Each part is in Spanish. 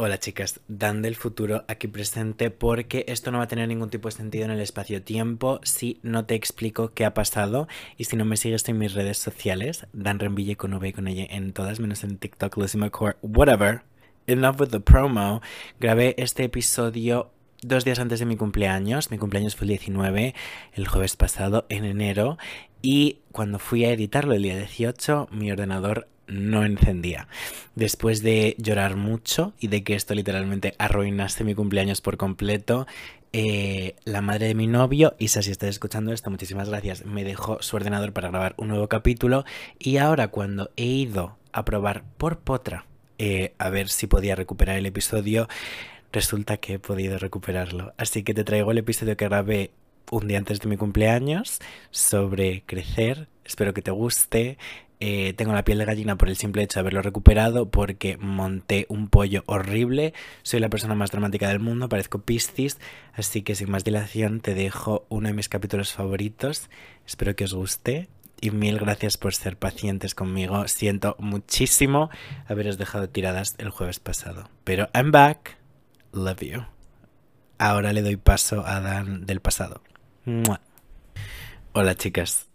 Hola chicas, Dan del futuro aquí presente porque esto no va a tener ningún tipo de sentido en el espacio-tiempo si no te explico qué ha pasado y si no me sigues en mis redes sociales, Dan Renville con V y con ella en todas menos en TikTok, Lucy McCoy, whatever. Enough with the promo. Grabé este episodio dos días antes de mi cumpleaños. Mi cumpleaños fue el 19, el jueves pasado, en enero. Y cuando fui a editarlo el día 18, mi ordenador no encendía. Después de llorar mucho y de que esto literalmente arruinase mi cumpleaños por completo, eh, la madre de mi novio, Isa, si estás escuchando esto, muchísimas gracias, me dejó su ordenador para grabar un nuevo capítulo y ahora cuando he ido a probar por potra eh, a ver si podía recuperar el episodio, resulta que he podido recuperarlo. Así que te traigo el episodio que grabé un día antes de mi cumpleaños sobre crecer. Espero que te guste. Eh, tengo la piel de gallina por el simple hecho de haberlo recuperado porque monté un pollo horrible. Soy la persona más dramática del mundo, parezco Piscis. Así que sin más dilación te dejo uno de mis capítulos favoritos. Espero que os guste. Y mil gracias por ser pacientes conmigo. Siento muchísimo haberos dejado tiradas el jueves pasado. Pero I'm back. Love you. Ahora le doy paso a Dan del pasado. Hola chicas.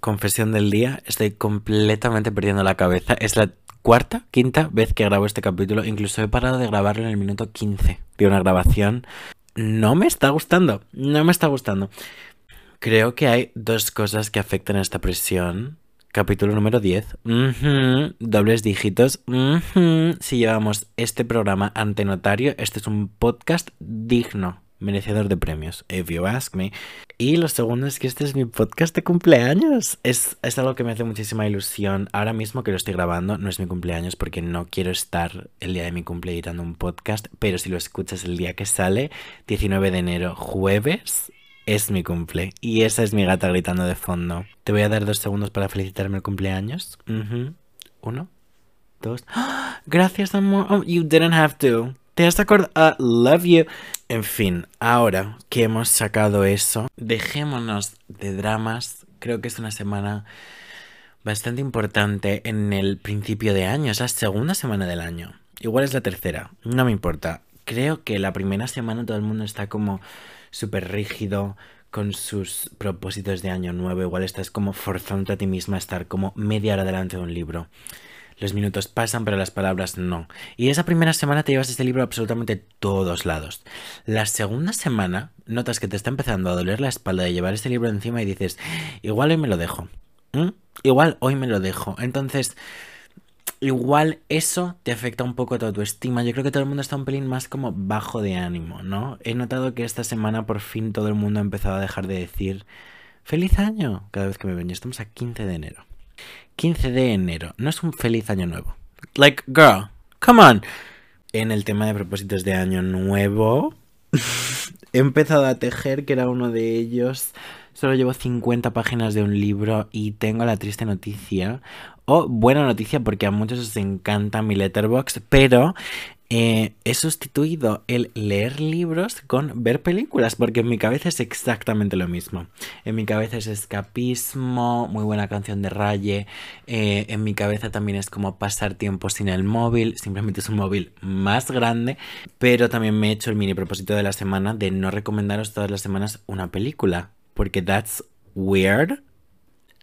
Confesión del día. Estoy completamente perdiendo la cabeza. Es la cuarta, quinta vez que grabo este capítulo. Incluso he parado de grabarlo en el minuto 15 de una grabación. No me está gustando. No me está gustando. Creo que hay dos cosas que afectan a esta presión. Capítulo número 10. Dobles dígitos. Si llevamos este programa ante notario, este es un podcast digno, merecedor de premios, if you ask me. Y lo segundo es que este es mi podcast de cumpleaños. Es, es algo que me hace muchísima ilusión. Ahora mismo que lo estoy grabando, no es mi cumpleaños porque no quiero estar el día de mi cumple editando un podcast, pero si lo escuchas el día que sale, 19 de enero, jueves, es mi cumple. Y esa es mi gata gritando de fondo. Te voy a dar dos segundos para felicitarme el cumpleaños. Uno, dos. ¡Ah! Gracias, amor. Oh, you didn't have to. Te has acordado. Uh, love you. En fin, ahora que hemos sacado eso, dejémonos de dramas. Creo que es una semana bastante importante en el principio de año. Es la segunda semana del año. Igual es la tercera. No me importa. Creo que la primera semana todo el mundo está como súper rígido con sus propósitos de año nuevo. Igual estás como forzando a ti misma a estar como media hora delante de un libro. Los minutos pasan, pero las palabras no. Y esa primera semana te llevas este libro absolutamente todos lados. La segunda semana notas que te está empezando a doler la espalda de llevar este libro encima y dices, igual hoy me lo dejo. Igual hoy me lo dejo. Entonces, igual eso te afecta un poco a tu autoestima. Yo creo que todo el mundo está un pelín más como bajo de ánimo, ¿no? He notado que esta semana por fin todo el mundo ha empezado a dejar de decir feliz año cada vez que me ven. Y estamos a 15 de enero. 15 de enero. No es un feliz año nuevo. Like, girl, come on. En el tema de propósitos de año nuevo, he empezado a tejer, que era uno de ellos. Solo llevo 50 páginas de un libro y tengo la triste noticia, o buena noticia porque a muchos os encanta mi letterbox, pero eh, he sustituido el leer libros con ver películas, porque en mi cabeza es exactamente lo mismo. En mi cabeza es escapismo, muy buena canción de Raye. Eh, en mi cabeza también es como pasar tiempo sin el móvil, simplemente es un móvil más grande. Pero también me he hecho el mini propósito de la semana de no recomendaros todas las semanas una película, porque that's weird.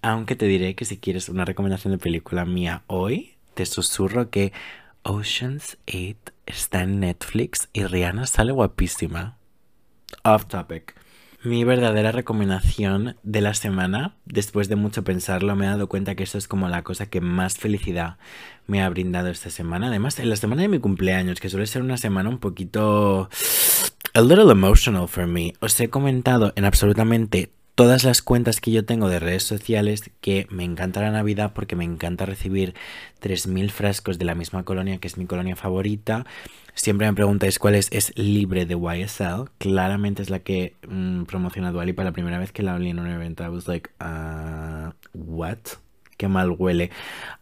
Aunque te diré que si quieres una recomendación de película mía hoy, te susurro que Ocean's 8 está en Netflix y Rihanna sale guapísima. Off topic. Mi verdadera recomendación de la semana, después de mucho pensarlo, me he dado cuenta que eso es como la cosa que más felicidad me ha brindado esta semana. Además, en la semana de mi cumpleaños, que suele ser una semana un poquito... A little emotional for me. Os he comentado en absolutamente todas las cuentas que yo tengo de redes sociales que me encanta la Navidad porque me encanta recibir 3.000 frascos de la misma colonia que es mi colonia favorita. Siempre me preguntáis cuál es, es libre de YSL. Claramente es la que mm, promociona Duali para la primera vez que la olí en un evento. I was like, uh, what? Qué mal huele.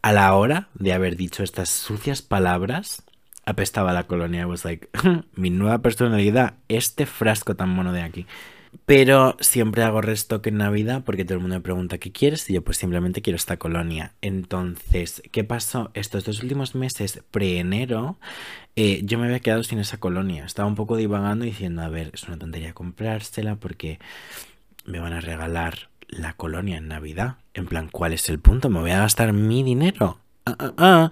A la hora de haber dicho estas sucias palabras, apestaba la colonia. I was like, mi nueva personalidad, este frasco tan mono de aquí. Pero siempre hago restock en Navidad porque todo el mundo me pregunta qué quieres y yo pues simplemente quiero esta colonia. Entonces, ¿qué pasó? Estos dos últimos meses, pre-enero, eh, yo me había quedado sin esa colonia. Estaba un poco divagando diciendo, a ver, es una tontería comprársela porque me van a regalar la colonia en Navidad. En plan, ¿cuál es el punto? Me voy a gastar mi dinero. Ah, ah, ah.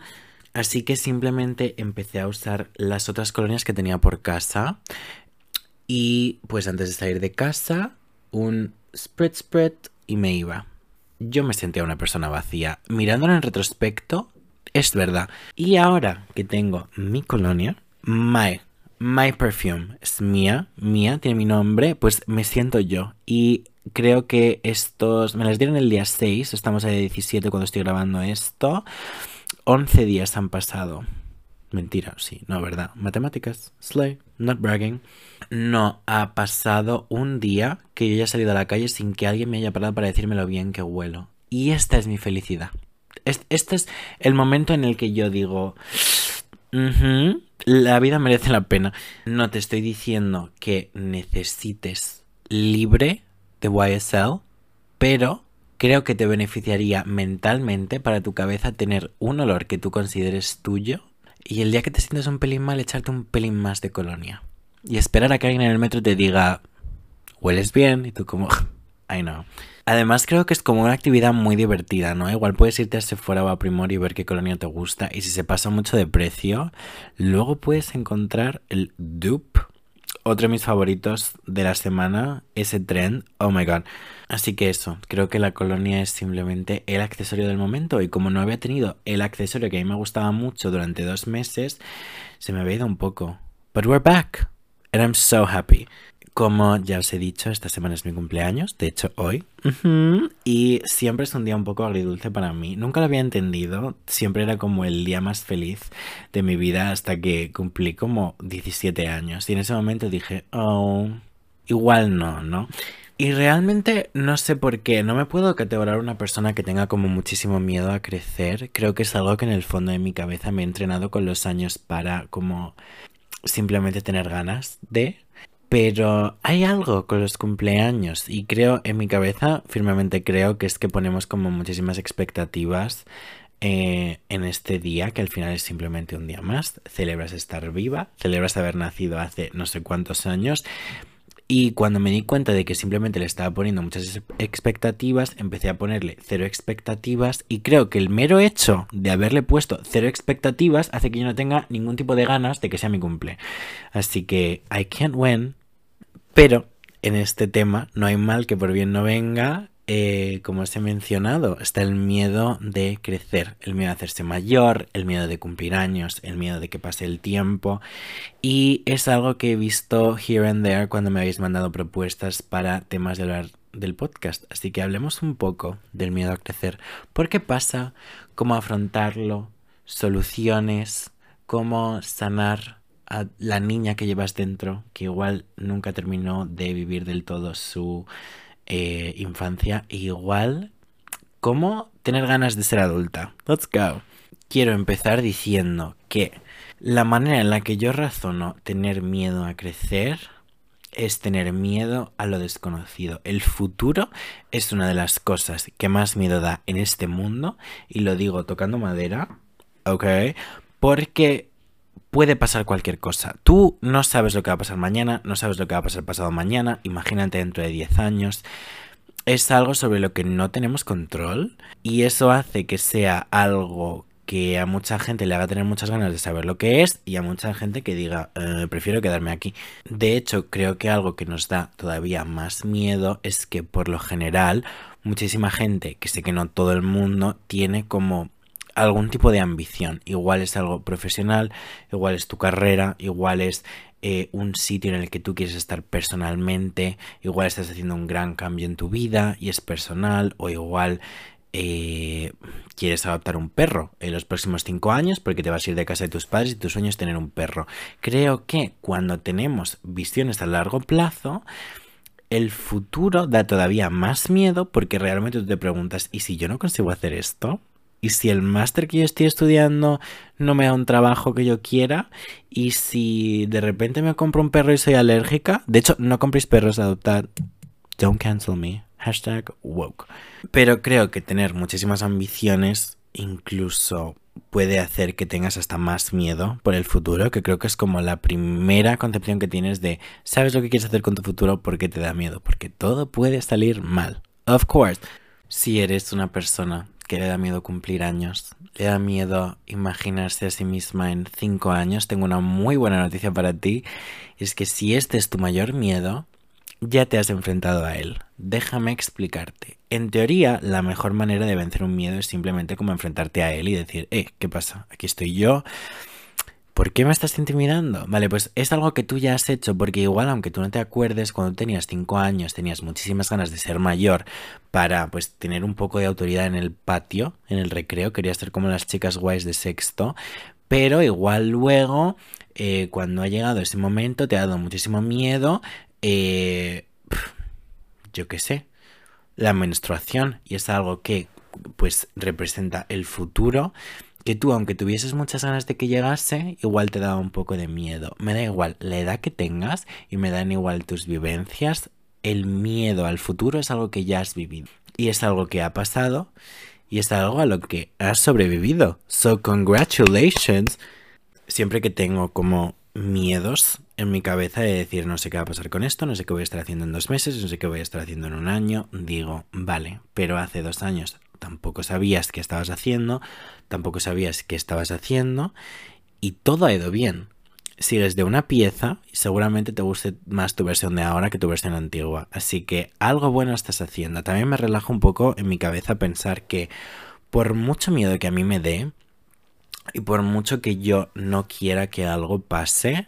Así que simplemente empecé a usar las otras colonias que tenía por casa. Y pues antes de salir de casa, un spread spread y me iba. Yo me sentía una persona vacía. Mirándolo en retrospecto, es verdad. Y ahora que tengo mi colonia, my, my perfume es mía, mía, tiene mi nombre, pues me siento yo. Y creo que estos, me las dieron el día 6, estamos a día 17 cuando estoy grabando esto. 11 días han pasado. Mentira, sí, no, verdad. Matemáticas, slay, not bragging. No ha pasado un día que yo haya salido a la calle sin que alguien me haya parado para decirme lo bien que huelo. Y esta es mi felicidad. Este es el momento en el que yo digo, la vida merece la pena. No te estoy diciendo que necesites libre de YSL, pero creo que te beneficiaría mentalmente para tu cabeza tener un olor que tú consideres tuyo y el día que te sientes un pelín mal echarte un pelín más de colonia y esperar a que alguien en el metro te diga hueles bien y tú como I know. Además creo que es como una actividad muy divertida, ¿no? Igual puedes irte a Sephora o a Primor y ver qué colonia te gusta y si se pasa mucho de precio, luego puedes encontrar el dupe. Otro de mis favoritos de la semana, ese trend, oh my god. Así que eso, creo que la colonia es simplemente el accesorio del momento y como no había tenido el accesorio que a mí me gustaba mucho durante dos meses, se me había ido un poco. But we're back. And I'm so happy. Como ya os he dicho, esta semana es mi cumpleaños, de hecho hoy. Y siempre es un día un poco agridulce para mí. Nunca lo había entendido, siempre era como el día más feliz de mi vida hasta que cumplí como 17 años. Y en ese momento dije, oh, igual no, ¿no? Y realmente no sé por qué, no me puedo categorizar una persona que tenga como muchísimo miedo a crecer. Creo que es algo que en el fondo de mi cabeza me he entrenado con los años para como simplemente tener ganas de pero hay algo con los cumpleaños y creo en mi cabeza, firmemente creo que es que ponemos como muchísimas expectativas eh, en este día, que al final es simplemente un día más. Celebras estar viva, celebras haber nacido hace no sé cuántos años. Y cuando me di cuenta de que simplemente le estaba poniendo muchas expectativas, empecé a ponerle cero expectativas y creo que el mero hecho de haberle puesto cero expectativas hace que yo no tenga ningún tipo de ganas de que sea mi cumple. Así que I can't win, pero en este tema no hay mal que por bien no venga. Eh, como os he mencionado, está el miedo de crecer, el miedo de hacerse mayor, el miedo de cumplir años, el miedo de que pase el tiempo. Y es algo que he visto here and there cuando me habéis mandado propuestas para temas del podcast. Así que hablemos un poco del miedo a crecer. ¿Por qué pasa? ¿Cómo afrontarlo? Soluciones. ¿Cómo sanar a la niña que llevas dentro, que igual nunca terminó de vivir del todo su eh, infancia, igual cómo tener ganas de ser adulta. Let's go. Quiero empezar diciendo que la manera en la que yo razono tener miedo a crecer es tener miedo a lo desconocido. El futuro es una de las cosas que más miedo da en este mundo y lo digo tocando madera, ¿ok? Porque puede pasar cualquier cosa. Tú no sabes lo que va a pasar mañana, no sabes lo que va a pasar pasado mañana, imagínate dentro de 10 años. Es algo sobre lo que no tenemos control y eso hace que sea algo que a mucha gente le haga tener muchas ganas de saber lo que es y a mucha gente que diga eh, prefiero quedarme aquí. De hecho, creo que algo que nos da todavía más miedo es que por lo general muchísima gente, que sé que no todo el mundo, tiene como algún tipo de ambición. Igual es algo profesional, igual es tu carrera, igual es eh, un sitio en el que tú quieres estar personalmente, igual estás haciendo un gran cambio en tu vida y es personal, o igual eh, quieres adoptar un perro en los próximos cinco años porque te vas a ir de casa de tus padres y tu sueño es tener un perro. Creo que cuando tenemos visiones a largo plazo, el futuro da todavía más miedo porque realmente tú te preguntas, ¿y si yo no consigo hacer esto? Y si el máster que yo estoy estudiando no me da un trabajo que yo quiera, y si de repente me compro un perro y soy alérgica, de hecho, no compréis perros, adoptad. Don't cancel me. Hashtag woke. Pero creo que tener muchísimas ambiciones incluso puede hacer que tengas hasta más miedo por el futuro, que creo que es como la primera concepción que tienes de sabes lo que quieres hacer con tu futuro porque te da miedo, porque todo puede salir mal. Of course, si eres una persona que le da miedo cumplir años, le da miedo imaginarse a sí misma en cinco años, tengo una muy buena noticia para ti, es que si este es tu mayor miedo, ya te has enfrentado a él. Déjame explicarte. En teoría, la mejor manera de vencer un miedo es simplemente como enfrentarte a él y decir, eh, ¿qué pasa? Aquí estoy yo. ¿Por qué me estás intimidando? Vale, pues es algo que tú ya has hecho, porque igual, aunque tú no te acuerdes, cuando tenías 5 años tenías muchísimas ganas de ser mayor para, pues, tener un poco de autoridad en el patio, en el recreo, querías ser como las chicas guays de sexto, pero igual luego, eh, cuando ha llegado ese momento, te ha dado muchísimo miedo eh, yo qué sé, la menstruación y es algo que pues representa el futuro que tú aunque tuvieses muchas ganas de que llegase igual te daba un poco de miedo. Me da igual la edad que tengas y me dan igual tus vivencias. El miedo al futuro es algo que ya has vivido y es algo que ha pasado y es algo a lo que has sobrevivido. So congratulations. Siempre que tengo como miedos en mi cabeza de decir no sé qué va a pasar con esto, no sé qué voy a estar haciendo en dos meses, no sé qué voy a estar haciendo en un año, digo, vale, pero hace dos años tampoco sabías qué estabas haciendo, tampoco sabías qué estabas haciendo y todo ha ido bien. Sigues de una pieza seguramente te guste más tu versión de ahora que tu versión antigua. Así que algo bueno estás haciendo. También me relaja un poco en mi cabeza pensar que por mucho miedo que a mí me dé, y por mucho que yo no quiera que algo pase,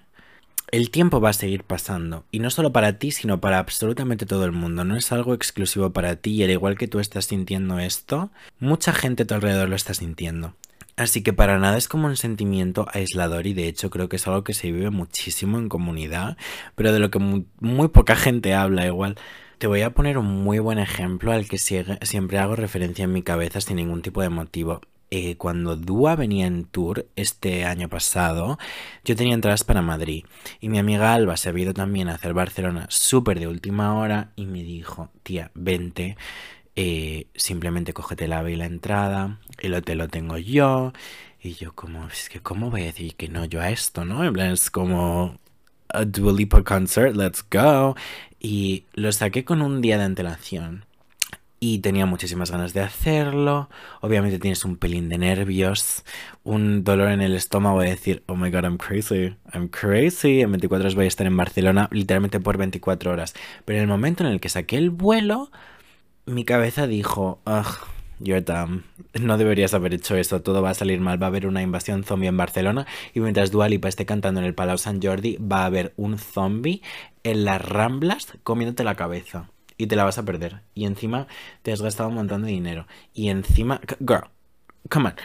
el tiempo va a seguir pasando. Y no solo para ti, sino para absolutamente todo el mundo. No es algo exclusivo para ti y al igual que tú estás sintiendo esto, mucha gente a tu alrededor lo está sintiendo. Así que para nada es como un sentimiento aislador y de hecho creo que es algo que se vive muchísimo en comunidad, pero de lo que muy, poca gente habla igual. Te voy a poner un muy buen ejemplo al que siempre hago referencia en mi cabeza sin ningún tipo de motivo. Eh, cuando Dua venía en tour este año pasado, yo tenía entradas para Madrid. Y mi amiga Alba se ha ido también a hacer Barcelona súper de última hora y me dijo, tía, vente, eh, simplemente cógete la y la entrada, el hotel lo tengo yo. Y yo como, es que ¿cómo voy a decir que no yo a esto, no? En plan, es como a Dua Lipa concert, let's go. Y lo saqué con un día de antelación y tenía muchísimas ganas de hacerlo. Obviamente tienes un pelín de nervios, un dolor en el estómago de decir, oh my god, I'm crazy, I'm crazy. En 24 horas voy a estar en Barcelona, literalmente por 24 horas. Pero en el momento en el que saqué el vuelo, mi cabeza dijo, ugh. You're dumb. No deberías haber hecho eso. Todo va a salir mal. Va a haber una invasión zombie en Barcelona. Y mientras Dua Lipa esté cantando en el Palau San Jordi, va a haber un zombie en las ramblas comiéndote la cabeza y te la vas a perder. Y encima te has gastado un montón de dinero. Y encima, girl, come on.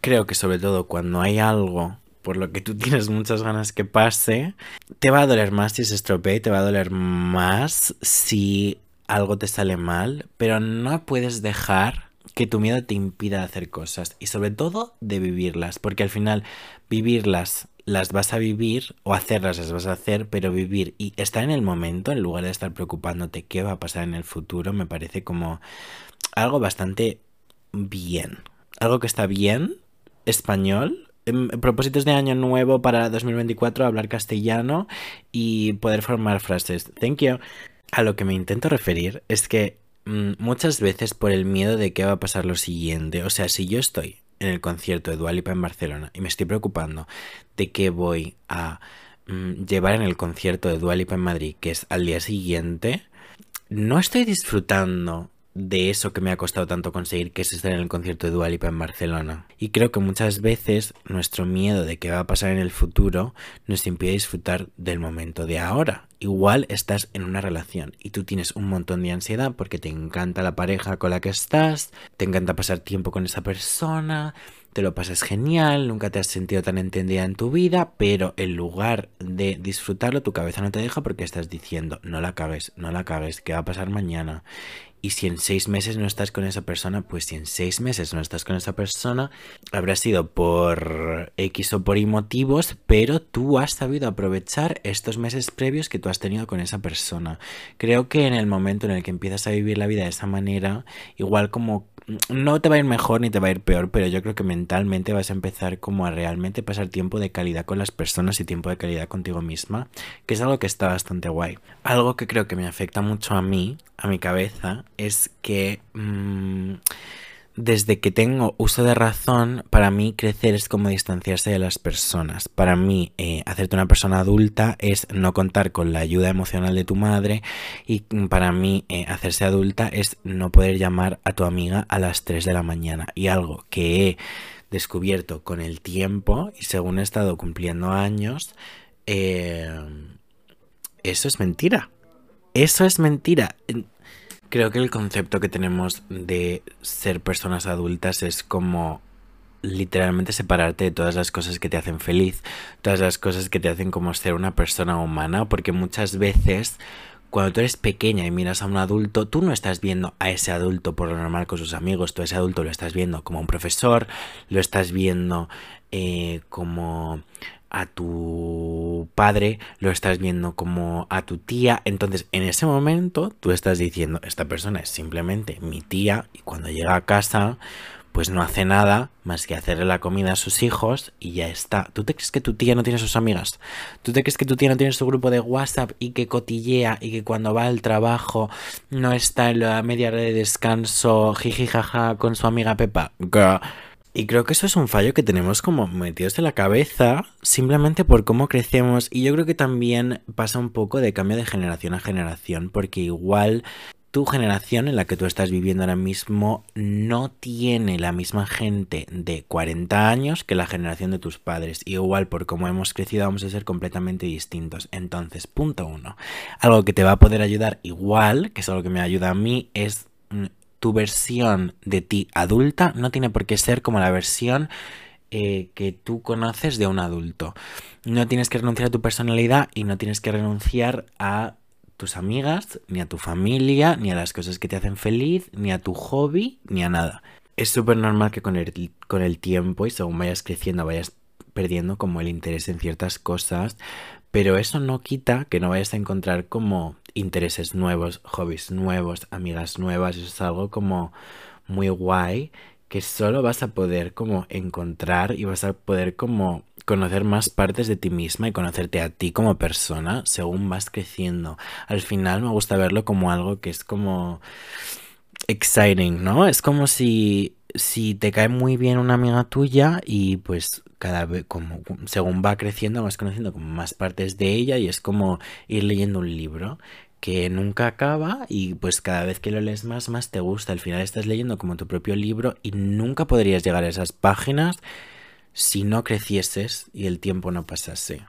Creo que sobre todo cuando hay algo por lo que tú tienes muchas ganas que pase, te va a doler más si se estropea y te va a doler más si algo te sale mal, pero no puedes dejar que tu miedo te impida hacer cosas y sobre todo de vivirlas, porque al final vivirlas las vas a vivir o hacerlas las vas a hacer, pero vivir y estar en el momento en lugar de estar preocupándote qué va a pasar en el futuro me parece como algo bastante bien. Algo que está bien, español, en propósitos de año nuevo para 2024, hablar castellano y poder formar frases. Thank you. A lo que me intento referir es que mm, muchas veces por el miedo de qué va a pasar lo siguiente, o sea, si yo estoy en el concierto de Dualipa en Barcelona y me estoy preocupando de qué voy a mm, llevar en el concierto de Dualipa en Madrid, que es al día siguiente, no estoy disfrutando de eso que me ha costado tanto conseguir, que es estar en el concierto de Dualipa en Barcelona. Y creo que muchas veces nuestro miedo de qué va a pasar en el futuro nos impide disfrutar del momento de ahora. Igual estás en una relación y tú tienes un montón de ansiedad porque te encanta la pareja con la que estás, te encanta pasar tiempo con esa persona, te lo pasas genial, nunca te has sentido tan entendida en tu vida, pero en lugar de disfrutarlo, tu cabeza no te deja porque estás diciendo, no la cagues, no la cagues, ¿qué va a pasar mañana? Y si en seis meses no estás con esa persona, pues si en seis meses no estás con esa persona, habrá sido por X o por Y motivos, pero tú has sabido aprovechar estos meses previos que tú has tenido con esa persona. Creo que en el momento en el que empiezas a vivir la vida de esa manera, igual como no te va a ir mejor ni te va a ir peor, pero yo creo que mentalmente vas a empezar como a realmente pasar tiempo de calidad con las personas y tiempo de calidad contigo misma, que es algo que está bastante guay. Algo que creo que me afecta mucho a mí, a mi cabeza, es que... Mmm, desde que tengo uso de razón, para mí crecer es como distanciarse de las personas. Para mí, eh, hacerte una persona adulta es no contar con la ayuda emocional de tu madre y para mí eh, hacerse adulta es no poder llamar a tu amiga a las 3 de la mañana. Y algo que he descubierto con el tiempo y según he estado cumpliendo años, eh, eso es mentira. Eso es mentira. Creo que el concepto que tenemos de ser personas adultas es como literalmente separarte de todas las cosas que te hacen feliz, todas las cosas que te hacen como ser una persona humana, porque muchas veces cuando tú eres pequeña y miras a un adulto, tú no estás viendo a ese adulto por lo normal con sus amigos, tú a ese adulto lo estás viendo como un profesor, lo estás viendo eh, como a tu padre, lo estás viendo como a tu tía. Entonces, en ese momento, tú estás diciendo, esta persona es simplemente mi tía y cuando llega a casa, pues no hace nada más que hacerle la comida a sus hijos y ya está. ¿Tú te crees que tu tía no tiene sus amigas? ¿Tú te crees que tu tía no tiene su grupo de WhatsApp y que cotillea y que cuando va al trabajo no está en la media hora de descanso jiji jaja con su amiga Pepa? Y creo que eso es un fallo que tenemos como metidos en la cabeza simplemente por cómo crecemos y yo creo que también pasa un poco de cambio de generación a generación porque igual tu generación en la que tú estás viviendo ahora mismo no tiene la misma gente de 40 años que la generación de tus padres. Y igual por cómo hemos crecido vamos a ser completamente distintos. Entonces, punto uno. Algo que te va a poder ayudar igual, que es algo que me ayuda a mí, es mm, tu versión de ti adulta no tiene por qué ser como la versión eh, que tú conoces de un adulto. No tienes que renunciar a tu personalidad y no tienes que renunciar a tus amigas, ni a tu familia, ni a las cosas que te hacen feliz, ni a tu hobby, ni a nada. Es súper normal que con el, con el tiempo y según vayas creciendo vayas perdiendo como el interés en ciertas cosas, pero eso no quita que no vayas a encontrar como intereses nuevos, hobbies nuevos, amigas nuevas, eso es algo como muy guay que solo vas a poder como encontrar y vas a poder como conocer más partes de ti misma y conocerte a ti como persona según vas creciendo. Al final me gusta verlo como algo que es como exciting, ¿no? Es como si si te cae muy bien una amiga tuya y pues cada vez como según va creciendo vas conociendo como más partes de ella y es como ir leyendo un libro que nunca acaba y pues cada vez que lo lees más, más te gusta. Al final estás leyendo como tu propio libro y nunca podrías llegar a esas páginas si no crecieses y el tiempo no pasase.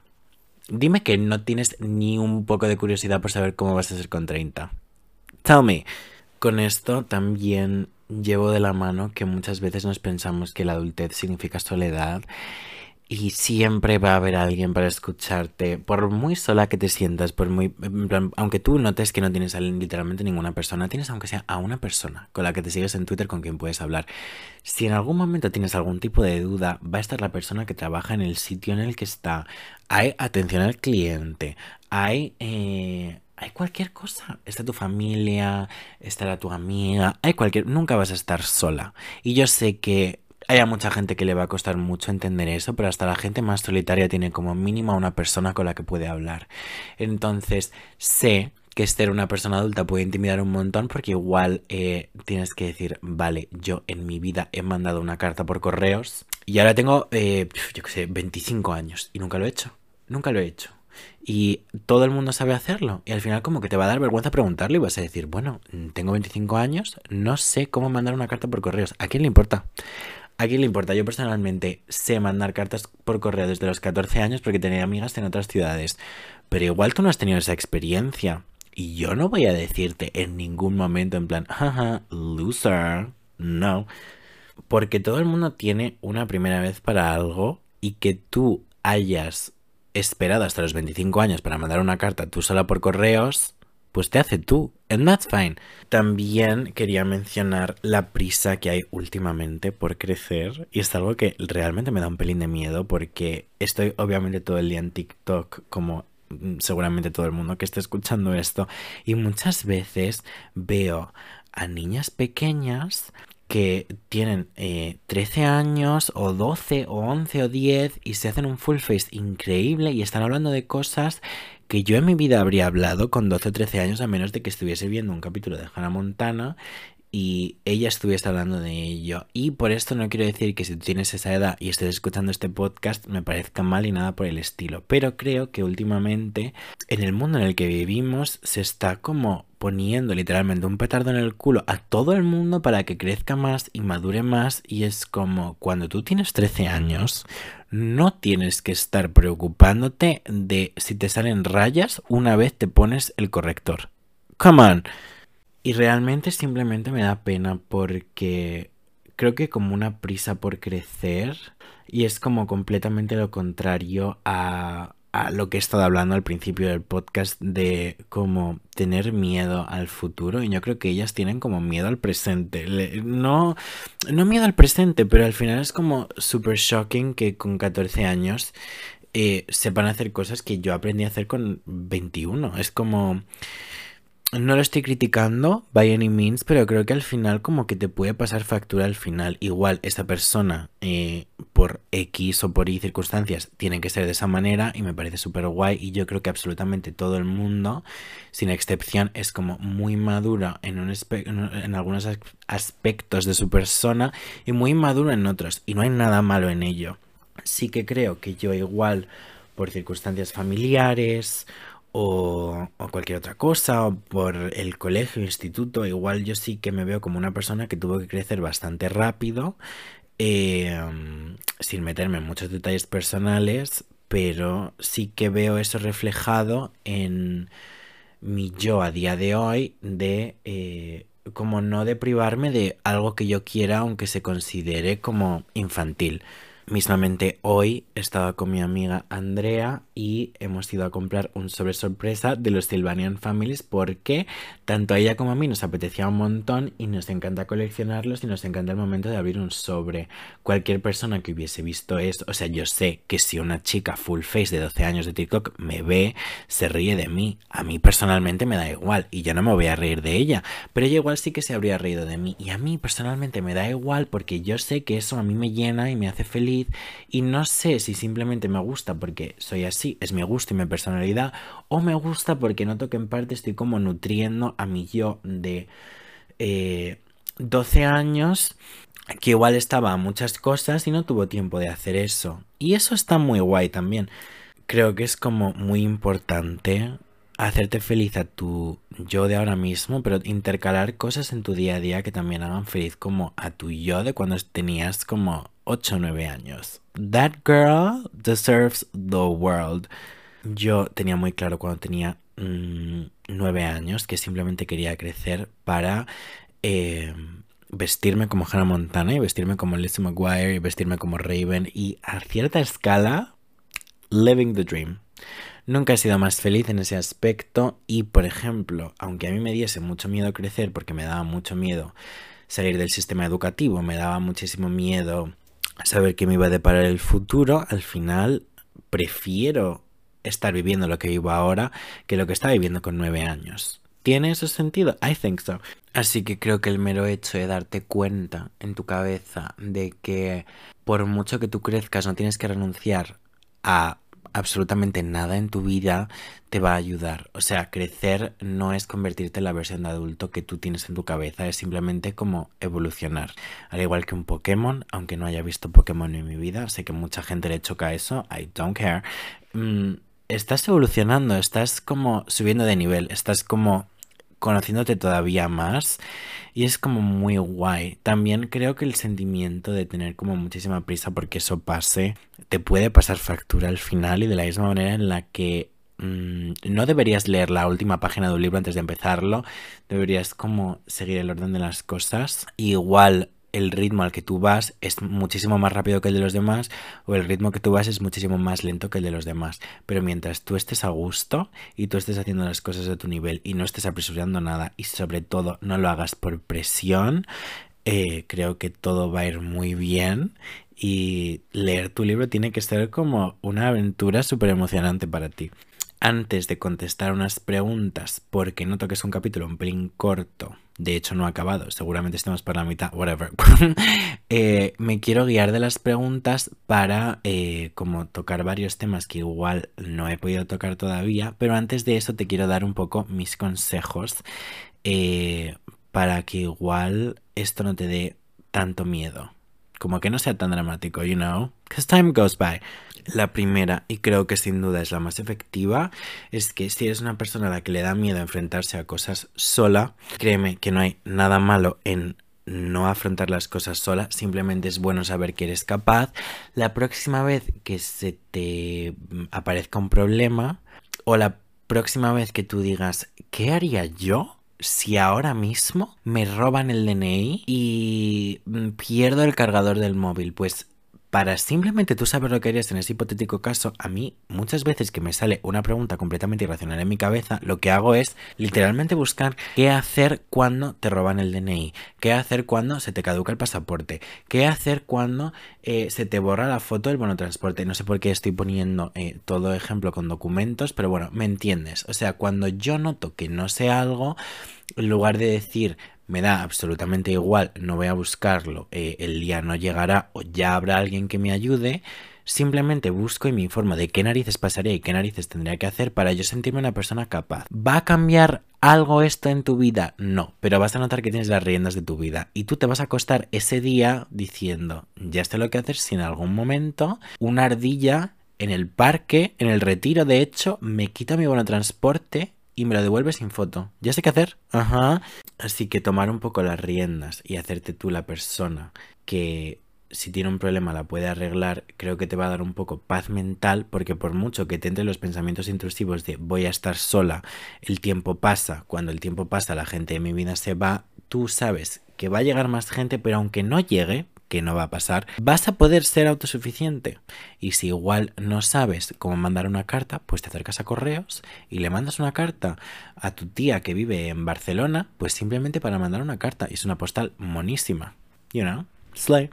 Dime que no tienes ni un poco de curiosidad por saber cómo vas a ser con 30. Tell me. Con esto también llevo de la mano que muchas veces nos pensamos que la adultez significa soledad y siempre va a haber alguien para escucharte, por muy sola que te sientas, por muy aunque tú notes que no tienes a literalmente ninguna persona, tienes aunque sea a una persona con la que te sigues en Twitter con quien puedes hablar. Si en algún momento tienes algún tipo de duda, va a estar la persona que trabaja en el sitio en el que está. Hay atención al cliente, hay eh, hay cualquier cosa. Está tu familia, estará tu amiga, hay cualquier. Nunca vas a estar sola. Y yo sé que hay mucha gente que le va a costar mucho entender eso, pero hasta la gente más solitaria tiene como mínimo una persona con la que puede hablar. Entonces, sé que ser una persona adulta puede intimidar un montón porque igual eh, tienes que decir, vale, yo en mi vida he mandado una carta por correos y ahora tengo, eh, yo qué sé, 25 años y nunca lo he hecho. Nunca lo he hecho. Y todo el mundo sabe hacerlo. Y al final como que te va a dar vergüenza preguntarle y vas a decir, bueno, tengo 25 años, no sé cómo mandar una carta por correos. ¿A quién le importa? ¿A quién le importa? Yo personalmente sé mandar cartas por correo desde los 14 años porque tenía amigas en otras ciudades. Pero igual tú no has tenido esa experiencia. Y yo no voy a decirte en ningún momento en plan, jaja, loser. No. Porque todo el mundo tiene una primera vez para algo y que tú hayas esperado hasta los 25 años para mandar una carta tú sola por correos, pues te hace tú. And that's fine. También quería mencionar la prisa que hay últimamente por crecer. Y es algo que realmente me da un pelín de miedo porque estoy obviamente todo el día en TikTok como mm, seguramente todo el mundo que esté escuchando esto. Y muchas veces veo a niñas pequeñas que tienen 13 eh, años o 12 o 11 o 10 y se hacen un full face increíble y están hablando de cosas que yo en mi vida habría hablado con 12 o 13 años a menos de que estuviese viendo un capítulo de Hannah Montana y ella estuviese hablando de ello. Y por esto no quiero decir que si tú tienes esa edad y estés escuchando este podcast me parezca mal y nada por el estilo. Pero creo que últimamente en el mundo en el que vivimos se está como poniendo literalmente un petardo en el culo a todo el mundo para que crezca más y madure más. Y es como cuando tú tienes 13 años, no tienes que estar preocupándote de si te salen rayas una vez te pones el corrector. Come on. Y realmente simplemente me da pena porque creo que como una prisa por crecer y es como completamente lo contrario a, a lo que he estado hablando al principio del podcast de como tener miedo al futuro y yo creo que ellas tienen como miedo al presente. No no miedo al presente pero al final es como super shocking que con 14 años eh, sepan hacer cosas que yo aprendí a hacer con 21 es como no lo estoy criticando by any means, pero creo que al final como que te puede pasar factura al final. Igual esa persona eh, por X o por Y circunstancias tiene que ser de esa manera y me parece súper guay y yo creo que absolutamente todo el mundo, sin excepción, es como muy maduro en, un en algunos aspectos de su persona y muy maduro en otros y no hay nada malo en ello. Sí que creo que yo igual por circunstancias familiares o, cualquier otra cosa, o por el colegio, instituto, igual yo sí que me veo como una persona que tuvo que crecer bastante rápido, em, sin meterme en muchos detalles personales, pero sí que veo eso reflejado en mi yo a día de hoy de eh, como no de privarme de algo que yo quiera aunque se considere como infantil. Mismamente hoy estaba con mi amiga Andrea y hemos ido a comprar un sobre sorpresa de los Sylvanian Families porque tanto a ella como a mí nos apetecía un montón y nos encanta coleccionarlos y nos encanta el momento de abrir un sobre. Cualquier persona que hubiese visto esto, o sea, yo sé que si una chica full face de 12 años de TikTok me ve, se ríe de mí. A mí personalmente me da igual y yo no me voy a reír de ella, pero ella igual sí que se habría reído de mí y a mí personalmente me da igual porque yo sé que eso a mí me llena y me hace feliz y no sé si simplemente me gusta porque soy así, es mi gusto y mi personalidad, o me gusta porque noto que en parte estoy como nutriendo a mi yo de 12 eh, años que igual estaba a muchas cosas y no tuvo tiempo de hacer eso. Y eso está muy guay también. Creo que es como muy importante hacerte feliz a tu yo de ahora mismo, pero intercalar cosas en tu día a día que también hagan feliz como a tu yo de cuando tenías como 8 o 9 años. That girl deserves the world. Yo tenía muy claro cuando tenía 9 mm, años que simplemente quería crecer para eh, vestirme como Hannah Montana y vestirme como Lizzie McGuire y vestirme como Raven y a cierta escala, living the dream. Nunca he sido más feliz en ese aspecto y, por ejemplo, aunque a mí me diese mucho miedo crecer porque me daba mucho miedo salir del sistema educativo, me daba muchísimo miedo saber qué me iba a deparar el futuro, al final prefiero estar viviendo lo que vivo ahora que lo que estaba viviendo con nueve años. ¿Tiene eso sentido? I think so. Así que creo que el mero hecho de darte cuenta en tu cabeza de que por mucho que tú crezcas no tienes que renunciar a absolutamente nada en tu vida te va a ayudar. O sea, crecer no es convertirte en la versión de adulto que tú tienes en tu cabeza, es simplemente como evolucionar. Al igual que un Pokémon, aunque no haya visto Pokémon en mi vida, sé que mucha gente le choca eso, I don't care. Mm, estás evolucionando, estás como subiendo de nivel, estás como conociéndote todavía más y es como muy guay. También creo que el sentimiento de tener como muchísima prisa porque eso pase te puede pasar factura al final y de la misma manera en la que mm, no deberías leer la última página de un libro antes de empezarlo, deberías como seguir el orden de las cosas. igual el ritmo al que tú vas es muchísimo más rápido que el de los demás o el ritmo que tú vas es muchísimo más lento que el de los demás. Pero mientras tú estés a gusto y tú estés haciendo las cosas a tu nivel y no estés apresurando nada y sobre todo no lo hagas por presión, eh, creo que todo va a ir muy bien y leer tu libro tiene que ser como una aventura súper emocionante para ti antes de contestar unas preguntas, porque noto que es un capítulo un pelín corto, de hecho no ha acabado, seguramente estemos por la mitad, whatever, eh, me quiero guiar de las preguntas para eh, como tocar varios temas que igual no he podido tocar todavía, pero antes de eso te quiero dar un poco mis consejos eh, para que igual esto no te dé tanto miedo como que no sea tan dramático, you know, because time goes by. La primera, y creo que sin duda es la más efectiva, es que si eres una persona a la que le da miedo enfrentarse a cosas sola, créeme que no hay nada malo en no afrontar las cosas sola, simplemente es bueno saber que eres capaz. La próxima vez que se te aparezca un problema o la próxima vez que tú digas, ¿qué haría yo? Si ahora mismo me roban el DNI y mm, pierdo el cargador del móvil, pues para simplemente tú saber lo que harías en ese hipotético caso, a mí muchas veces que me sale una pregunta completamente irracional en mi cabeza, lo que hago es literalmente buscar qué hacer cuando te roban el DNI, qué hacer cuando se te caduca el pasaporte, qué hacer cuando eh, se te borra la foto del transporte. No sé por qué estoy poniendo eh, todo ejemplo con documentos, pero bueno, me entiendes. O sea, cuando yo noto que no sé algo, en lugar de decir me da absolutamente igual, no voy a buscarlo, eh, el día no llegará o ya habrá alguien que me ayude, simplemente busco y me informo de qué narices pasaría y qué narices tendría que hacer para yo sentirme una persona capaz. ¿Va a cambiar algo esto en tu vida? No, pero vas a notar que tienes las riendas de tu vida y tú te vas a acostar ese día diciendo, ya sé lo que hacer si en algún momento una ardilla en el parque, en el retiro de hecho, me quita mi bono transporte y me lo devuelve sin foto. Ya sé qué hacer. Ajá. Así que tomar un poco las riendas y hacerte tú la persona que si tiene un problema la puede arreglar, creo que te va a dar un poco paz mental, porque por mucho que te entre los pensamientos intrusivos de voy a estar sola, el tiempo pasa, cuando el tiempo pasa la gente de mi vida se va, tú sabes que va a llegar más gente, pero aunque no llegue, que no va a pasar, vas a poder ser autosuficiente. Y si igual no sabes cómo mandar una carta, pues te acercas a correos y le mandas una carta a tu tía que vive en Barcelona, pues simplemente para mandar una carta. Es una postal monísima. You know? Slay.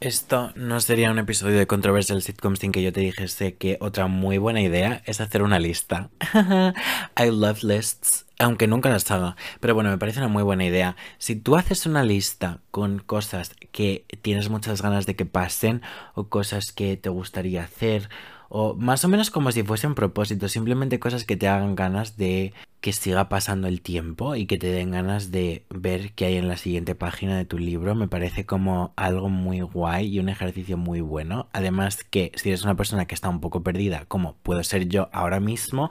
Esto no sería un episodio de Controversial Sitcoms sin que yo te dijese que otra muy buena idea es hacer una lista. I love lists, aunque nunca las haga. Pero bueno, me parece una muy buena idea. Si tú haces una lista con cosas que tienes muchas ganas de que pasen o cosas que te gustaría hacer o más o menos como si fuesen propósitos, simplemente cosas que te hagan ganas de que siga pasando el tiempo y que te den ganas de ver qué hay en la siguiente página de tu libro. Me parece como algo muy guay y un ejercicio muy bueno. Además que si eres una persona que está un poco perdida, como puedo ser yo ahora mismo,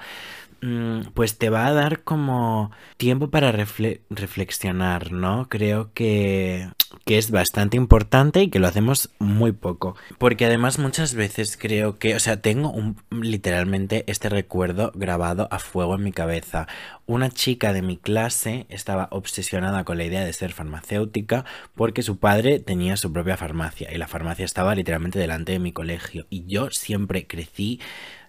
pues te va a dar como tiempo para reflexionar, ¿no? Creo que que es bastante importante y que lo hacemos muy poco. Porque además muchas veces creo que, o sea, tengo literalmente este recuerdo grabado a fuego en mi cabeza. Una chica de mi clase estaba obsesionada con la idea de ser farmacéutica porque su padre tenía su propia farmacia y la farmacia estaba literalmente delante de mi colegio. Y yo siempre crecí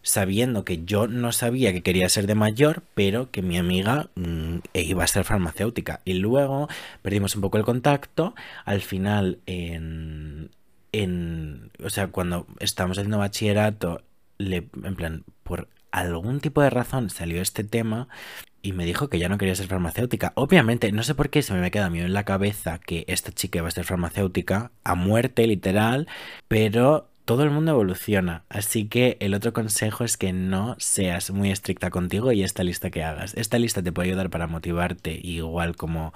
sabiendo que yo no sabía que quería ser de mayor, pero que mi amiga mm, iba a ser farmacéutica. Y luego perdimos un poco el contacto. Al final, en, en o sea, cuando estábamos haciendo bachillerato, le, en plan, por algún tipo de razón salió este tema y me dijo que ya no quería ser farmacéutica. Obviamente, no sé por qué se me queda miedo en la cabeza que esta chica iba a ser farmacéutica a muerte literal, pero todo el mundo evoluciona, así que el otro consejo es que no seas muy estricta contigo y esta lista que hagas. Esta lista te puede ayudar para motivarte, igual como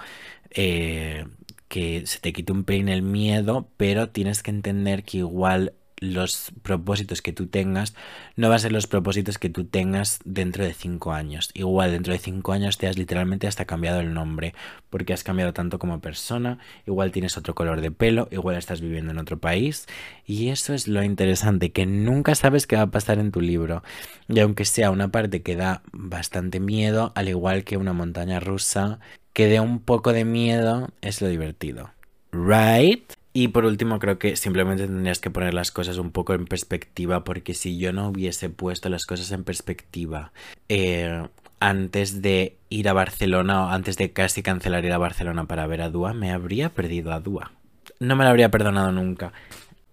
eh, que se te quite un pelín el miedo, pero tienes que entender que igual los propósitos que tú tengas no van a ser los propósitos que tú tengas dentro de cinco años. Igual dentro de cinco años te has literalmente hasta cambiado el nombre porque has cambiado tanto como persona, igual tienes otro color de pelo, igual estás viviendo en otro país y eso es lo interesante, que nunca sabes qué va a pasar en tu libro. Y aunque sea una parte que da bastante miedo, al igual que una montaña rusa, que dé un poco de miedo, es lo divertido. Right? Y por último, creo que simplemente tendrías que poner las cosas un poco en perspectiva, porque si yo no hubiese puesto las cosas en perspectiva eh, antes de ir a Barcelona o antes de casi cancelar ir a Barcelona para ver a Dua, me habría perdido a Dua. No me lo habría perdonado nunca.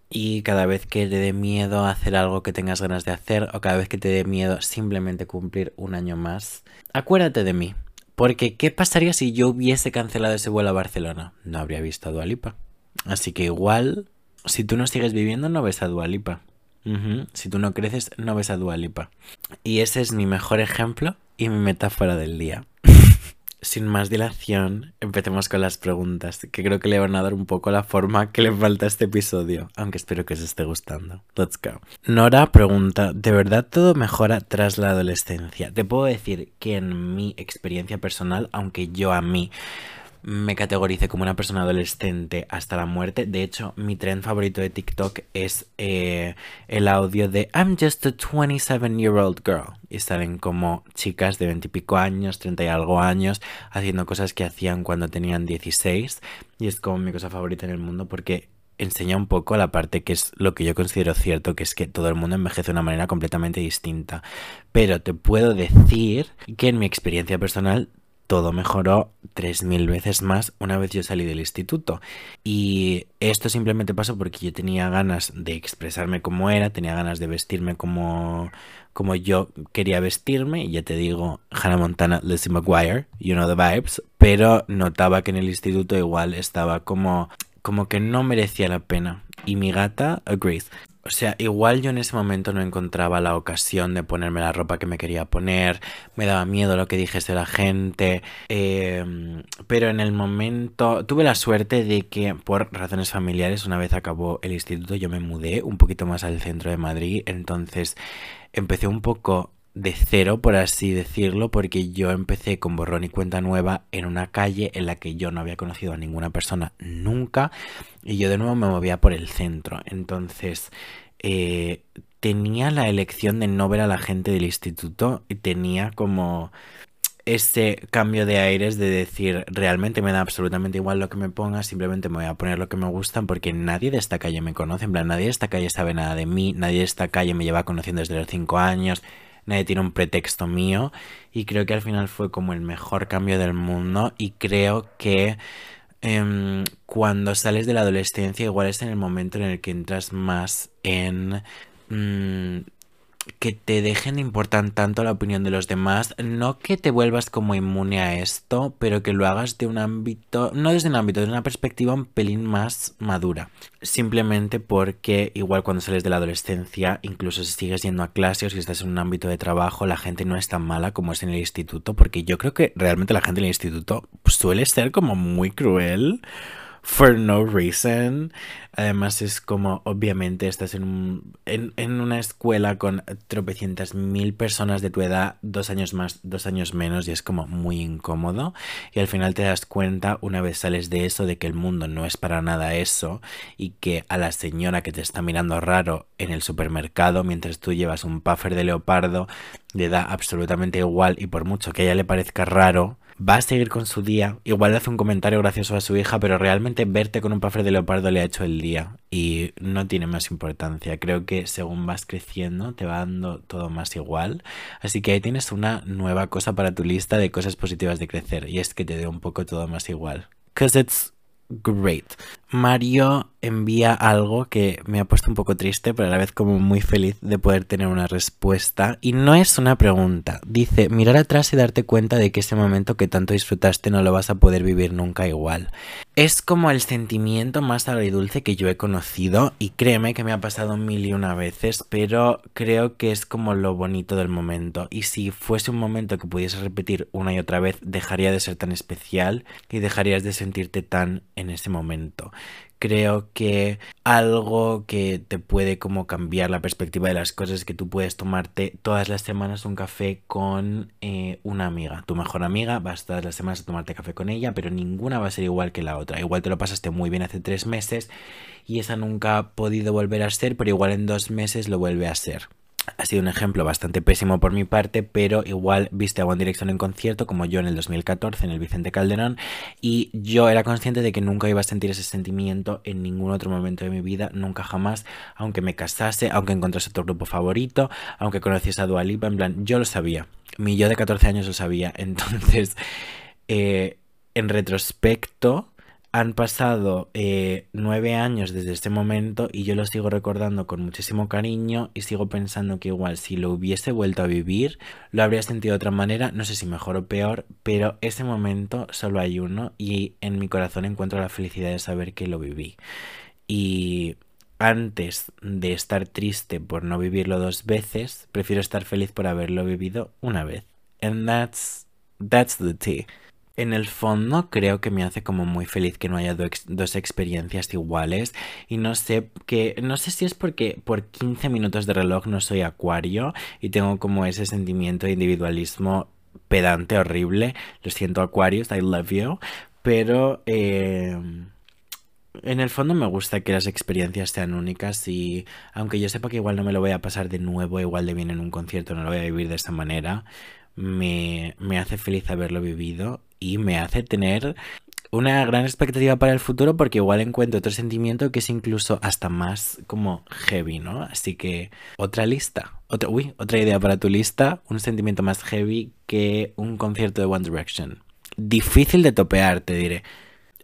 Y cada vez que te dé miedo hacer algo que tengas ganas de hacer o cada vez que te dé miedo simplemente cumplir un año más, acuérdate de mí. Porque ¿qué pasaría si yo hubiese cancelado ese vuelo a Barcelona? No habría visto a Dualipa. Así que igual, si tú no sigues viviendo, no ves a Dualipa. Si tú no creces, no ves a Dualipa. Y ese es mi mejor ejemplo y mi metáfora del día. Sin más dilación, empecemos con las preguntas, que creo que le van a dar un poco la forma que le falta a este episodio, aunque espero que os esté gustando. Let's go. Nora pregunta, ¿de verdad todo mejora tras la adolescencia? Te puedo decir que en mi experiencia personal, aunque yo a mí me categorice como una persona adolescente hasta la muerte. De hecho, mi tren favorito de TikTok es eh, el audio de I'm just a 27 year old girl. Y salen como chicas de 20 y pico años, 30 y algo años, haciendo cosas que hacían cuando tenían 16. Y es como mi cosa favorita en el mundo porque enseña un poco la parte que es lo que yo considero cierto, que es que todo el mundo envejece de una manera completamente distinta. Pero te puedo decir que en mi experiencia personal todo mejoró 3.000 veces más una vez yo salí del instituto. Y esto simplemente pasó porque yo tenía ganas de expresarme como era, tenía ganas de vestirme como, como yo quería vestirme. Y ya te digo, Hannah Montana, Lizzie McGuire, you know the vibes. Pero notaba que en el instituto igual estaba como, como que no merecía la pena. Y mi gata agrees. O sea, igual yo en ese momento no encontraba la ocasión de ponerme la ropa que me quería poner, me daba miedo lo que dijese la gente, em, pero en el momento tuve la suerte de que por razones familiares una vez acabó el instituto yo me mudé un poquito más al centro de Madrid, entonces empecé un poco de cero, por así decirlo, porque yo empecé con borrón y cuenta nueva en una calle en la que yo no había conocido a ninguna persona nunca y yo de nuevo me movía por el centro. Entonces, eh, tenía la elección de no ver a la gente del instituto y tenía como ese cambio de aires de decir realmente me da absolutamente igual lo que me ponga, simplemente me voy a poner lo que me gusta porque nadie de esta calle me conoce, en plan nadie de esta calle sabe nada de mí, nadie de esta calle me lleva conociendo desde los cinco años, nadie tiene un pretexto mío. Y creo que al final fue como el mejor cambio del mundo. Y creo que em, cuando sales de la adolescencia igual es en el momento en el que entras más en... Mm, que te dejen importar tanto la opinión de los demás, no que te vuelvas como inmune a esto, pero que lo hagas de un ámbito, no desde un ámbito, de una perspectiva un pelín más madura. Simplemente porque igual cuando sales de la adolescencia, incluso si sigues yendo a clase o si estás en un ámbito de trabajo, la gente no es tan mala como es en el instituto, porque yo creo que realmente la gente en el instituto suele ser como muy cruel for no reason. Además es como, obviamente, estás en, un, en, una escuela con tropecientas mil personas de tu edad, dos años más, dos años menos, y es como muy incómodo. Y al final te das cuenta, una vez sales de eso, de que el mundo no es para nada eso, y que a la señora que te está mirando raro en el supermercado, mientras tú llevas un puffer de leopardo, le da absolutamente igual, y por mucho que a ella le parezca raro, va a seguir con su día. Igual le hace un comentario gracioso a su hija, pero realmente verte con un puffer de leopardo le ha hecho el día y no tiene más importancia. Creo que según vas creciendo te va dando todo más igual. Así que ahí tienes una nueva cosa para tu lista de cosas positivas de crecer y es que te dé un poco todo más igual. Cause it's great. Mario envía algo que me ha puesto un poco triste, pero a la vez como muy feliz de poder tener una respuesta. Y no es una pregunta. Dice, mirar atrás y darte cuenta de que ese momento que tanto disfrutaste no lo vas a poder vivir nunca igual. Es como el sentimiento más agridulce que yo he conocido y créeme que me ha pasado mil y una veces, pero creo que es como lo bonito del momento. Y si fuese un momento que pudiese repetir una y otra vez, dejaría de ser tan especial y dejarías de sentirte tan en ese momento creo que algo que te puede como cambiar la perspectiva de las cosas es que tú puedes tomarte todas las semanas un café con eh, una amiga, tu mejor amiga, vas todas las semanas a tomarte café con ella, pero ninguna va a ser igual que la otra. Igual te lo pasaste muy bien hace tres meses y esa nunca ha podido volver a ser, pero igual en dos meses lo vuelve a ser. Ha sido un ejemplo bastante pésimo por mi parte, pero igual viste a One Direction en concierto, como yo en el 2014 en el Vicente Calderón, y yo era consciente de que nunca iba a sentir ese sentimiento en ningún otro momento de mi vida, nunca jamás, aunque me casase, aunque encontrase otro grupo favorito, aunque conociese a Dua Lipa, en plan, yo lo sabía, mi yo de 14 años lo sabía, entonces, eh, en retrospecto, han pasado eh, nueve años desde este momento y yo lo sigo recordando con muchísimo cariño y sigo pensando que igual si lo hubiese vuelto a vivir lo habría sentido de otra manera, no sé si mejor o peor, pero ese momento solo hay uno y en mi corazón encuentro la felicidad de saber que lo viví. Y antes de estar triste por no vivirlo dos veces, prefiero estar feliz por haberlo vivido una vez. And that's, that's the tea. En el fondo creo que me hace como muy feliz que no haya dos experiencias iguales y no sé que no sé si es porque por 15 minutos de reloj no soy acuario y tengo como ese sentimiento de individualismo pedante horrible. Lo siento Aquarius, I love you, pero eh, en el fondo me gusta que las experiencias sean únicas y aunque yo sepa que igual no me lo voy a pasar de nuevo, igual de bien en un concierto, no lo voy a vivir de esta manera, me, me hace feliz haberlo vivido y me hace tener una gran expectativa para el futuro porque igual encuentro otro sentimiento que es incluso hasta más como heavy, ¿no? Así que otra lista, otra, uy, otra idea para tu lista, un sentimiento más heavy que un concierto de One Direction. Difícil de topear, te diré.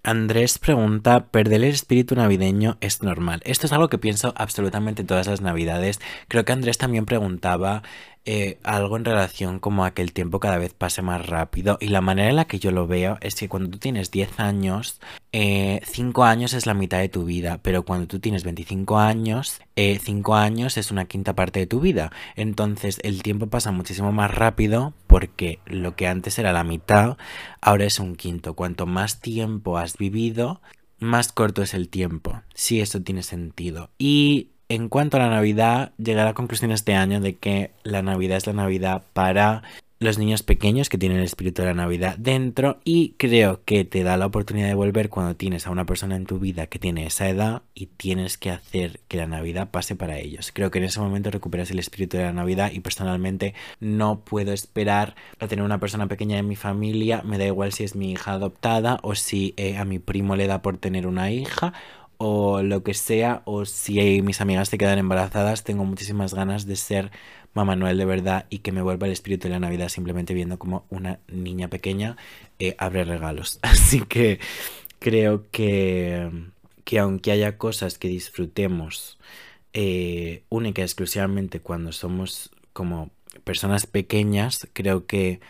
Andrés pregunta, ¿perder el espíritu navideño es normal? Esto es algo que pienso absolutamente todas las navidades. Creo que Andrés también preguntaba eh, algo en relación como a que el tiempo cada vez pase más rápido y la manera en la que yo lo veo es que cuando tú tienes 10 años, 5 eh, años es la mitad de tu vida, pero cuando tú tienes 25 años, 5 eh, años es una quinta parte de tu vida. Entonces el tiempo pasa muchísimo más rápido porque lo que antes era la mitad, ahora es un quinto. Cuanto más tiempo has vivido, más corto es el tiempo. Sí, eso tiene sentido. Y en cuanto a la Navidad, llegué a la conclusión este año de que la Navidad es la Navidad para los niños pequeños que tienen el espíritu de la Navidad dentro y creo que te da la oportunidad de volver cuando tienes a una persona en tu vida que tiene esa edad y tienes que hacer que la Navidad pase para ellos. Creo que en ese momento recuperas el espíritu de la Navidad y personalmente no puedo esperar a tener una persona pequeña en mi familia, me da igual si es mi hija adoptada o si eh, a mi primo le da por tener una hija o lo que sea, o si mis amigas se quedan embarazadas, tengo muchísimas ganas de ser Mamá Noel de verdad y que me vuelva el espíritu de la Navidad simplemente viendo como una niña pequeña eh, abre regalos. Así que creo que, que aunque haya cosas que disfrutemos eh, única y exclusivamente cuando somos como personas pequeñas, creo que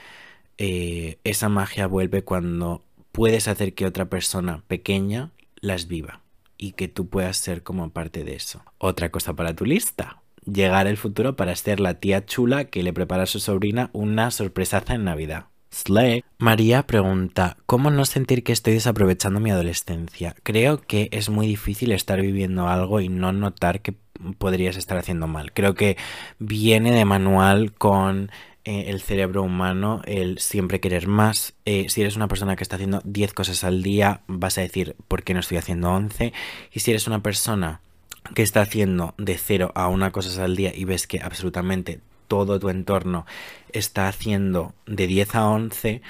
eh, esa magia vuelve cuando puedes hacer que otra persona pequeña las viva y que tú puedas ser como parte de eso. Otra cosa para tu lista. Llegar el futuro para ser la tía chula que le prepara a su sobrina una sorpresaza en Navidad. Slay. María pregunta, ¿cómo no sentir que estoy desaprovechando mi adolescencia? Creo que es muy difícil estar viviendo algo y no notar que podrías estar haciendo mal. Creo que viene de manual con eh, el cerebro humano, el siempre querer más. Eh, si eres una persona que está haciendo 10 cosas al día, vas a decir, ¿por qué no estoy haciendo 11? Y si eres una persona que está haciendo de 0 a una cosas al día y ves que absolutamente todo tu entorno está haciendo de 10 a 11,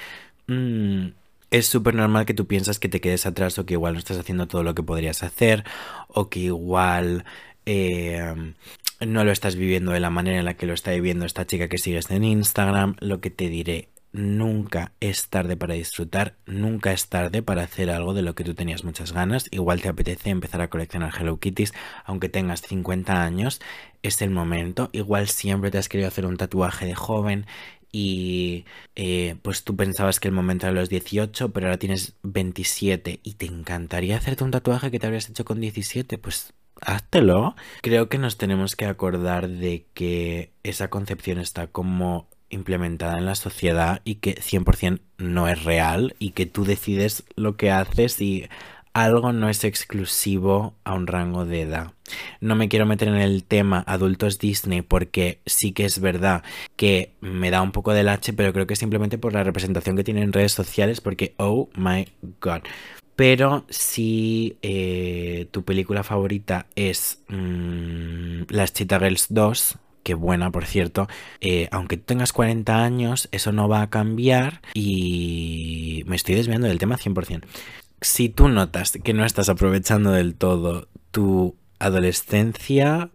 mm, es súper normal que tú piensas que te quedes atrás o que igual no estás haciendo todo lo que podrías hacer o que igual eh, no lo estás viviendo de la manera en la que lo está viviendo esta chica que sigues en Instagram, lo que te diré, nunca es tarde para disfrutar, nunca es tarde para hacer algo de lo que tú tenías muchas ganas. Igual te apetece empezar a coleccionar Hello Kitties, aunque tengas 50 años, es el momento. Igual siempre te has querido hacer un tatuaje de joven y eh, pues tú pensabas que el momento era los 18, pero ahora tienes 27 y te encantaría hacerte un tatuaje que te habrías hecho con 17, pues háztelo. Creo que nos tenemos que acordar de que esa concepción está como implementada en la sociedad y que 100% no es real y que tú decides lo que haces y algo no es exclusivo a un rango de edad. No me quiero meter en el tema adultos Disney porque sí que es verdad que me da un poco del H, pero creo que simplemente por la representación que tienen en redes sociales porque, oh my god, pero si eh, tu película favorita es mm, Las Cheetah Girls 2, qué buena, por cierto. Eh, aunque tengas 40 años, eso no va a cambiar y me estoy desviando del tema 100%. Si tú notas que no estás aprovechando del todo tu adolescencia,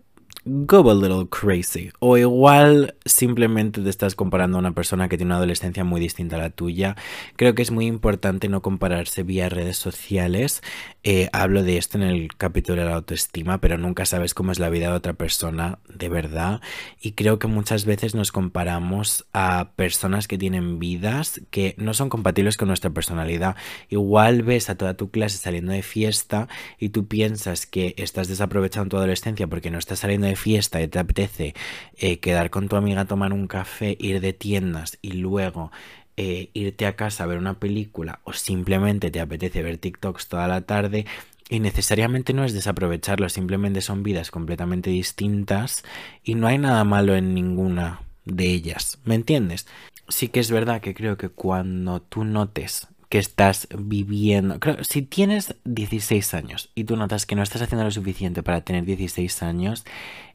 go a little crazy. O igual simplemente te estás comparando a una persona que tiene una adolescencia muy distinta a la tuya. Creo que es muy importante no compararse vía redes sociales. Eh, hablo de esto en el capítulo de la autoestima, pero nunca sabes cómo es la vida de otra persona de verdad. Y creo que muchas veces nos comparamos a personas que tienen vidas que no son compatibles con nuestra personalidad. Igual ves a toda tu clase saliendo de fiesta y tú piensas que estás desaprovechando tu adolescencia porque no estás saliendo de fiesta y te apetece eh, quedar con tu amiga a tomar un café, ir de tiendas y luego eh, irte a casa a ver una película o simplemente te apetece ver TikToks toda la tarde y necesariamente no es desaprovecharlo, simplemente son vidas completamente distintas y no hay nada malo en ninguna de ellas, ¿me entiendes? Sí que es verdad que creo que cuando tú notes que estás viviendo. Creo, si tienes 16 años y tú notas que no estás haciendo lo suficiente para tener 16 años,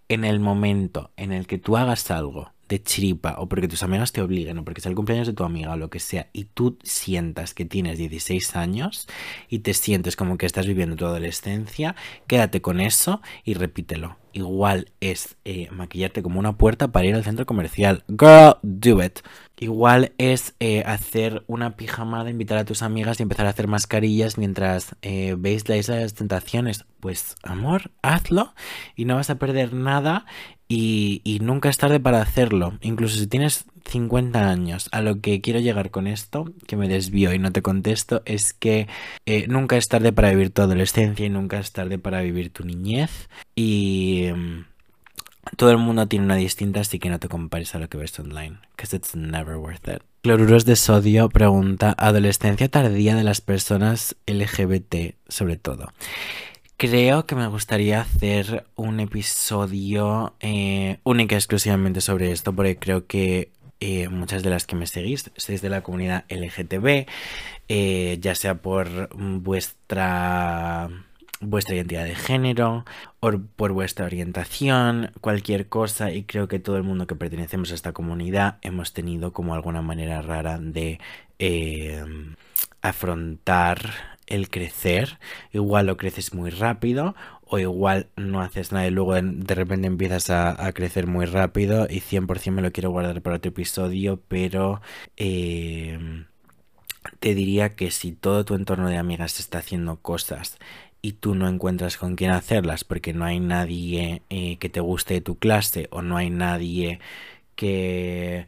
en el momento en el que tú hagas algo de chiripa o porque tus amigas te obliguen o porque es el cumpleaños de tu amiga o lo que sea y tú sientas que tienes 16 años y te sientes como que estás viviendo tu adolescencia, quédate con eso y repítelo. Igual es eh, maquillarte como una puerta para ir al centro comercial. Girl, do it. Igual es eh, hacer una pijamada, invitar a tus amigas y empezar a hacer mascarillas mientras eh, veis la isla de las tentaciones. Pues amor, hazlo y no vas a perder nada y, nunca es tarde para hacerlo. Incluso si tienes 50 años. A lo que quiero llegar con esto, que me desvío y no te contesto, es que eh, nunca es tarde para vivir tu adolescencia y nunca es tarde para vivir tu niñez. Y... Um, todo el mundo tiene una distinta, así que no te compares a lo que ves online, because it's never worth it. Cloruros de sodio pregunta, adolescencia tardía de las personas LGBT, sobre todo. Creo que me gustaría hacer un episodio eh, única exclusivamente sobre esto, porque creo que eh, muchas de las que me seguís sois de la comunidad LGTB, eh, ya sea por vuestra vuestra identidad de género o por vuestra orientación, cualquier cosa y creo que todo el mundo que pertenecemos a esta comunidad hemos tenido como alguna manera rara de afrontar el crecer. Igual lo creces muy rápido o igual no haces nada y luego de repente empiezas a, crecer muy rápido y 100% me lo quiero guardar para otro episodio, pero... Eh, te diría que si todo tu entorno de amigas está haciendo cosas y tú no encuentras con quién hacerlas porque no hay nadie eh, que te guste de tu clase o no hay nadie que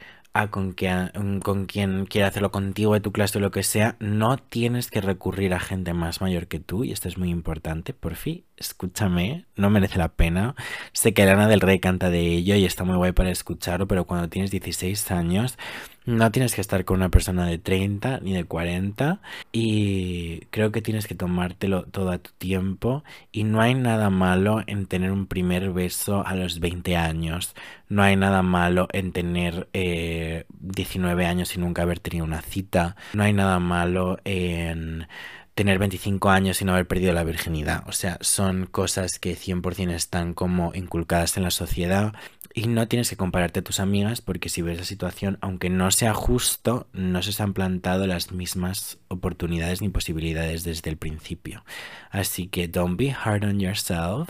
con, quien, con quien quiera hacerlo contigo de tu clase o lo que sea, no tienes que recurrir a gente más mayor que tú y esto es muy importante, por fin, escúchame, no merece la pena. Sé que Lana del Rey canta de ello y está muy guay para escucharlo, pero cuando tienes 16 años no tienes que estar con una persona de 30 ni de 40 y creo que tienes que tomártelo todo a tu tiempo y no hay nada malo en tener un primer beso a los 20 años, no hay nada malo en tener 19 eh, años y nunca haber tenido una cita, no hay nada malo en tener 25 años y no haber perdido la virginidad. O sea, son cosas que 100% están como inculcadas en la sociedad y no tienes que compararte a tus amigas porque si ves la situación, aunque no sea justo, no se han plantado las mismas oportunidades ni posibilidades desde el principio. Así que don't be hard on yourself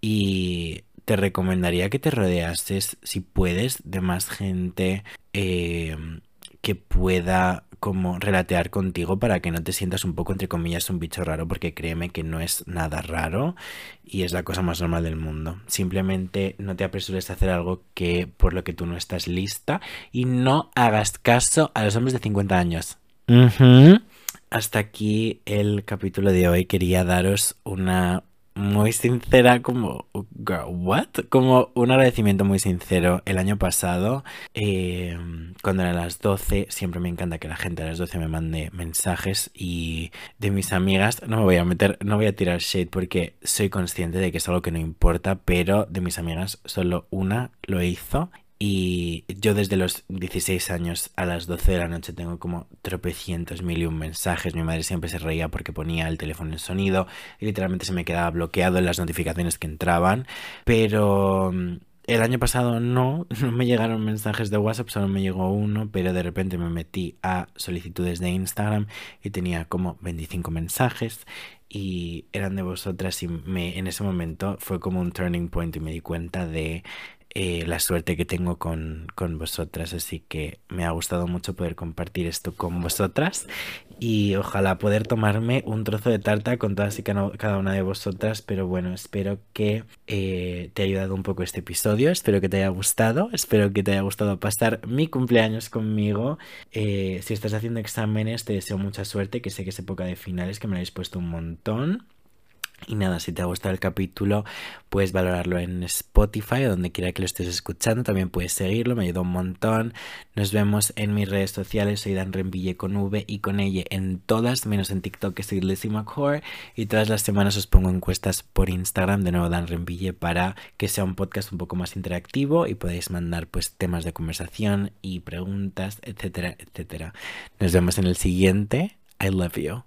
y te recomendaría que te rodeases, si puedes, de más gente eh, que pueda como relatear contigo para que no te sientas un poco, entre comillas, un bicho raro, porque créeme que no es nada raro y es la cosa más normal del mundo. Simplemente no te apresures a hacer algo que por lo que tú no estás lista y no hagas caso a los hombres de 50 años. Hasta aquí el capítulo de hoy. Quería daros una muy sincera, como, what? Como un agradecimiento muy sincero. El año pasado, eh, cuando eran las 12, siempre me encanta que la gente a las 12 me mande mensajes y de mis amigas, no me voy a meter, no voy a tirar shade porque soy consciente de que es algo que no importa, pero de mis amigas solo una lo hizo y yo desde los 16 años a las 12 de la noche tengo como tropecientos mil y un mensajes. Mi madre siempre se reía porque ponía el teléfono en sonido y literalmente se me quedaba bloqueado en las notificaciones que entraban. Pero mm, el año pasado no, no me llegaron mensajes de WhatsApp, solo me llegó uno, pero de repente me metí a solicitudes de Instagram y tenía como 25 mensajes y eran de vosotras y me, en ese momento fue como un turning point y me di cuenta de eh, la suerte que tengo con, con, vosotras, así que me ha gustado mucho poder compartir esto con vosotras y ojalá poder tomarme un trozo de tarta con todas y cada una de vosotras, pero bueno, espero que eh, te haya ayudado un poco este episodio, espero que te haya gustado, espero que te haya gustado pasar mi cumpleaños conmigo, eh, si estás haciendo exámenes te deseo mucha suerte, que sé que es época de finales, que me lo habéis puesto un montón. Y nada, si te ha gustado el capítulo, puedes valorarlo en Spotify o donde quiera que lo estés escuchando. También puedes seguirlo, me ayudó un montón. Nos vemos en mis redes sociales. Soy Dan Renville con V y con ella en todas, menos en TikTok, que soy Lizzie McCore. Y todas las semanas os pongo encuestas por Instagram, de nuevo Dan Renville, para que sea un podcast un poco más interactivo y podéis mandar pues temas de conversación y preguntas, etcétera, etcétera. Nos vemos en el siguiente. I love you.